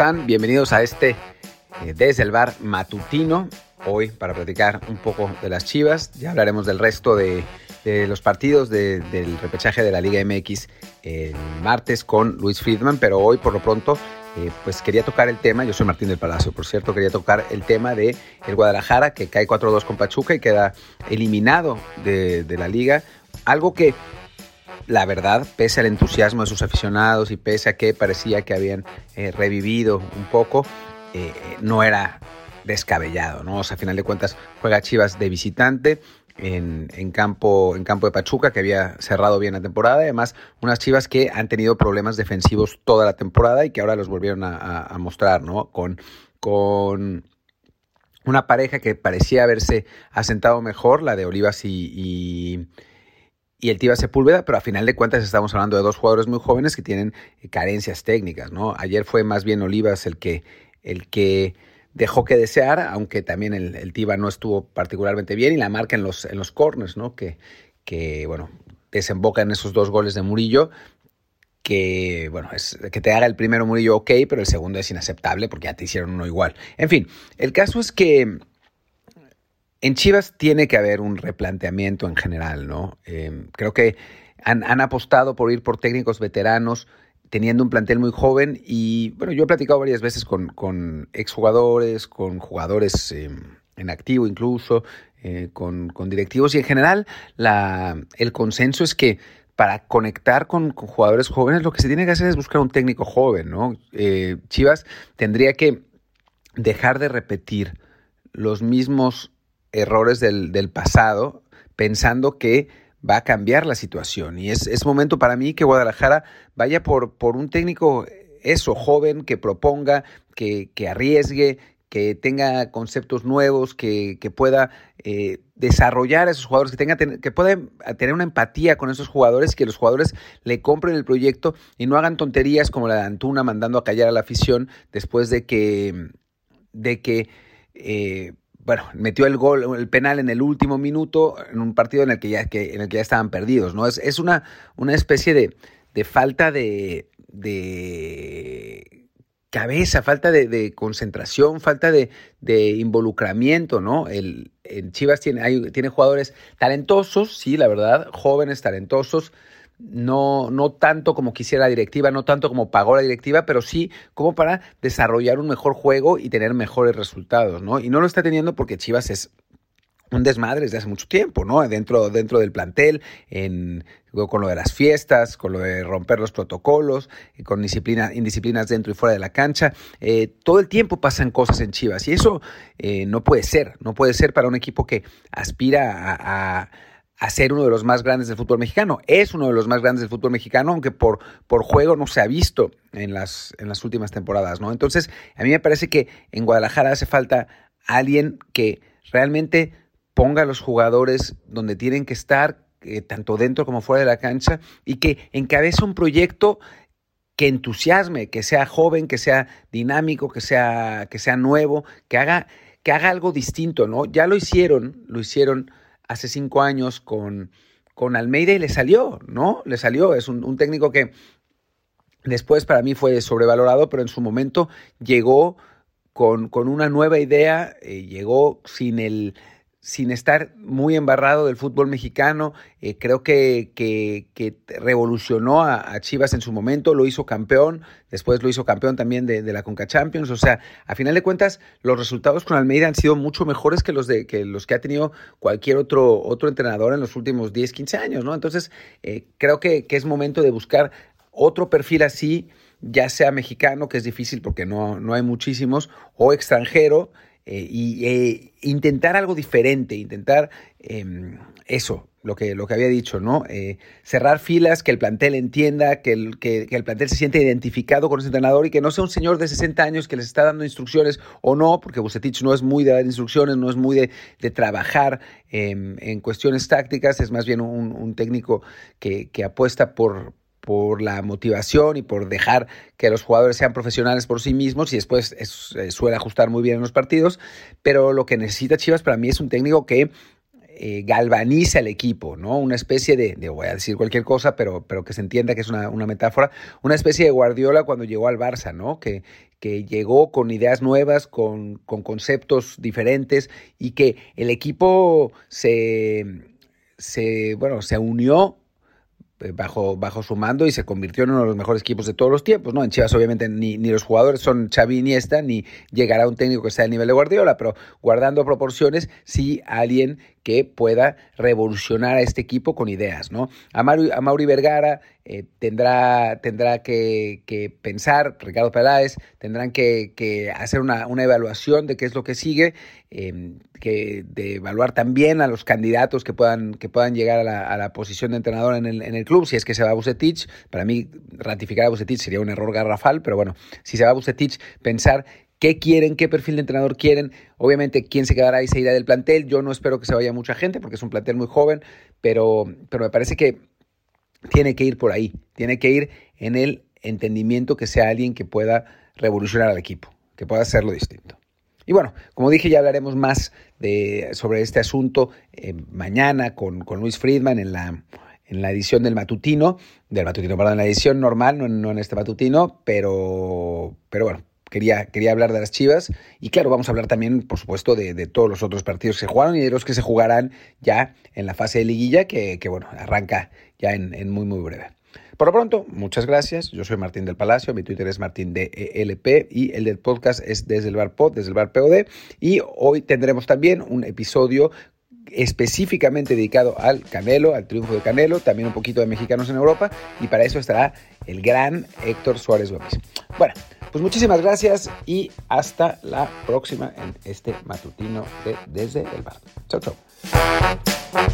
Bienvenidos a este eh, Desde el Bar Matutino. Hoy para platicar un poco de las Chivas. Ya hablaremos del resto de, los partidos del repechaje de la Liga MX el martes con Luis Friedman, pero hoy por lo pronto eh, pues quería tocar el tema, yo soy Martín del Palacio, por cierto, quería tocar el tema de el Guadalajara que cae 4-2 con Pachuca y queda eliminado de la liga. Algo que la verdad, pese al entusiasmo de sus aficionados y pese a que parecía que habían eh, revivido un poco, eh, no era descabellado, ¿no? O sea, a final de cuentas juega Chivas de visitante en, campo, en campo de Pachuca, que había cerrado bien la temporada, además unas Chivas que han tenido problemas defensivos toda la temporada y que ahora los volvieron a, mostrar, ¿no? Con, con una pareja que parecía haberse asentado mejor, la de Olivas y el Tiva Sepúlveda, pero a final de cuentas estamos hablando de dos jugadores muy jóvenes que tienen eh, carencias técnicas, ¿no? Ayer fue más bien Olivas el que, el que dejó que desear, aunque también el, el Tiva no estuvo particularmente bien y la marca en los, en los corners, ¿no? Que, que, bueno, desemboca en esos dos goles de Murillo, que, bueno, es que te haga el primero Murillo ok, pero el segundo es inaceptable porque ya te hicieron uno igual. En fin, el caso es que en Chivas tiene que haber un replanteamiento en general, ¿no? Em, creo que han, apostado por ir por técnicos veteranos, teniendo un plantel muy joven y, bueno, yo he platicado varias veces con, con exjugadores, con jugadores em, en activo incluso, eh, con, directivos y en general el consenso es que para conectar con, jugadores jóvenes lo que se tiene que hacer es buscar un técnico joven, ¿no? Eh, Chivas tendría que dejar de repetir los mismos errores del, del pasado pensando que va a cambiar la situación. Y es, es momento para mí que Guadalajara vaya por, por un técnico, eso, joven, que proponga, que, que arriesgue, que tenga conceptos nuevos, que, que pueda eh, desarrollar a esos jugadores, que, tenga, que pueda tener una empatía con esos jugadores, que los jugadores le compren el proyecto y no hagan tonterías como la de Antuna mandando a callar a la afición después de que, de que eh, bueno, metió el gol, el penal en el último minuto, en un partido en el que ya, que, en el que ya estaban perdidos, ¿no? Es, es una, una especie de, de falta de, de cabeza, falta de, concentración, falta de, involucramiento, ¿no? El, Chivas tiene, hay, tiene jugadores talentosos, sí, la verdad, jóvenes, talentosos, no, no tanto como quisiera la directiva, no tanto como pagó la directiva, pero sí como para desarrollar un mejor juego y tener mejores resultados, ¿no? Y no lo está teniendo porque Chivas es un desmadre desde hace mucho tiempo, ¿no? Dentro, dentro del plantel, en, con lo de las fiestas, con lo de romper los protocolos, con disciplina, indisciplinas dentro y fuera de la cancha. Eh, todo el tiempo pasan cosas en Chivas y eso eh, no puede ser, no puede ser para un equipo que aspira a ser uno de los más grandes del fútbol mexicano. Es uno de los más grandes del fútbol mexicano, aunque por, por juego no se ha visto en las, en las últimas temporadas, ¿no? Entonces, a mí me parece que en Guadalajara hace falta alguien que realmente ponga a los jugadores donde tienen que estar, eh, tanto dentro como fuera de la cancha, y que encabece un proyecto que entusiasme, que sea joven, que sea dinámico, que sea, que sea nuevo, que haga, que haga algo distinto, ¿no? Ya lo hicieron, lo hicieron hace cinco años con, con Almeida y le salió, ¿no? Le salió. Es un, técnico que después para mí fue sobrevalorado, pero en su momento llegó con, con una nueva idea, eh, llegó sin el sin estar muy embarrado del fútbol mexicano. Eh, creo que, que, revolucionó a, Chivas en su momento, lo hizo campeón, después lo hizo campeón también de, la Conca Champions. O sea, a final de cuentas, los resultados con Almeida han sido mucho mejores que los, de, que, los que ha tenido cualquier otro, otro entrenador en los últimos 10, 15 años, ¿no? Entonces, eh, creo que, que es momento de buscar otro perfil así, ya sea mexicano, que es difícil porque no, no hay muchísimos, o extranjero, eh, y eh, intentar algo diferente, intentar em, eso, lo que, lo que había dicho, ¿no? Eh, cerrar filas, que el plantel entienda, que el, que, el plantel se siente identificado con ese entrenador y que no sea un señor de 60 años que les está dando instrucciones o no, porque Bucetich no es muy de dar instrucciones, no es muy de, de trabajar em, en cuestiones tácticas, es más bien un, un técnico que, que apuesta por, por la motivación y por dejar que los jugadores sean profesionales por sí mismos y después eh, suele ajustar muy bien en los partidos, pero lo que necesita Chivas para mí es un técnico que eh, galvaniza el equipo, ¿no? Una especie de, voy a decir cualquier cosa, pero, pero que se entienda que es una, metáfora, una especie de Guardiola cuando llegó al Barça, ¿no? Que, que llegó con ideas nuevas, con, con conceptos diferentes y que el equipo se, se, bueno, se unió bajo, bajo su mando y se convirtió en uno de los mejores equipos de todos los tiempos, ¿no? En Chivas obviamente ni, ni los jugadores son Xavi Iniesta, ni llegará un técnico que sea al nivel de Guardiola, pero guardando proporciones, sí alguien que pueda revolucionar a este equipo con ideas, ¿no? A Mauri, Vergara eh, tendrá, tendrá que, pensar, Ricardo Peláez, tendrán que, hacer una, evaluación de qué es lo que sigue, em, que, de evaluar también a los candidatos que puedan, que puedan llegar a la, posición de entrenador en el, en el, club, si es que se va a Bucetich, para mí ratificar a Bucetich sería un error garrafal, pero bueno, si se va a Bucetich, pensar qué quieren, qué perfil de entrenador quieren. Obviamente, quién se quedará y se irá del plantel. Yo no espero que se vaya mucha gente porque es un plantel muy joven, pero, pero me parece que tiene que ir por ahí. Tiene que ir en el entendimiento que sea alguien que pueda revolucionar al equipo, que pueda hacerlo distinto. Y bueno, como dije, ya hablaremos más de, sobre este asunto eh, mañana con, con Luis Friedman en la, en la edición del matutino, del matutino, perdón, en la edición normal, no, no en este matutino, pero, pero bueno, quería, quería hablar de las Chivas. Y claro, vamos a hablar también, por supuesto, de, todos los otros partidos que se jugaron y de los que se jugarán ya en la fase de liguilla, que, bueno, arranca ya en, muy, muy breve. Por lo pronto, muchas gracias. Yo soy Martín del Palacio, mi Twitter es Martín DELP y el del podcast es desde el bar pod, desde el bar POD. Y hoy tendremos también un episodio específicamente dedicado al Canelo, al triunfo de Canelo, también un poquito de mexicanos en Europa, y para eso estará el gran Héctor Suárez Gómez. Bueno, pues muchísimas gracias y hasta la próxima en este matutino de Desde el Bar. Chao, chao.